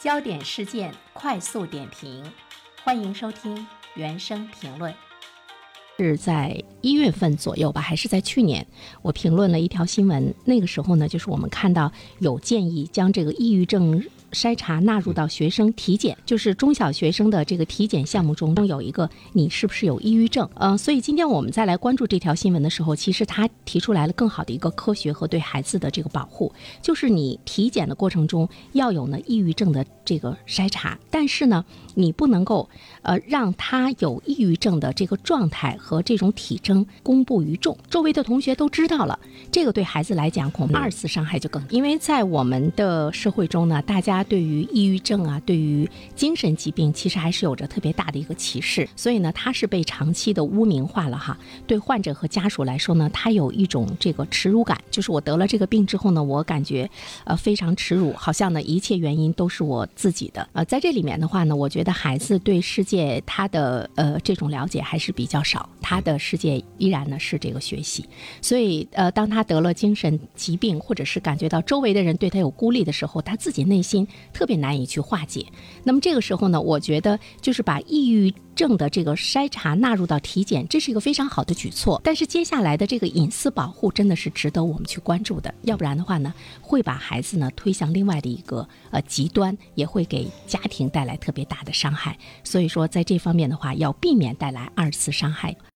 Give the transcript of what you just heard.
焦点事件快速点评，欢迎收听原声评论。是在一月份左右吧，还是在去年？我评论了一条新闻，那个时候呢，就是我们看到有建议将这个抑郁症。筛查纳入到学生体检，就是中小学生的这个体检项目中，中有一个你是不是有抑郁症？嗯，所以今天我们再来关注这条新闻的时候，其实他提出来了更好的一个科学和对孩子的这个保护，就是你体检的过程中要有呢抑郁症的这个筛查，但是呢，你不能够呃让他有抑郁症的这个状态和这种体征公布于众，周围的同学都知道了，这个对孩子来讲恐怕二次伤害就更，因为在我们的社会中呢，大家。对于抑郁症啊，对于精神疾病，其实还是有着特别大的一个歧视，所以呢，它是被长期的污名化了哈。对患者和家属来说呢，他有一种这个耻辱感，就是我得了这个病之后呢，我感觉呃非常耻辱，好像呢一切原因都是我自己的。呃，在这里面的话呢，我觉得孩子对世界他的呃这种了解还是比较少，他的世界依然呢是这个学习，所以呃，当他得了精神疾病，或者是感觉到周围的人对他有孤立的时候，他自己内心。特别难以去化解。那么这个时候呢，我觉得就是把抑郁症的这个筛查纳入到体检，这是一个非常好的举措。但是接下来的这个隐私保护真的是值得我们去关注的，要不然的话呢，会把孩子呢推向另外的一个呃极端，也会给家庭带来特别大的伤害。所以说，在这方面的话，要避免带来二次伤害。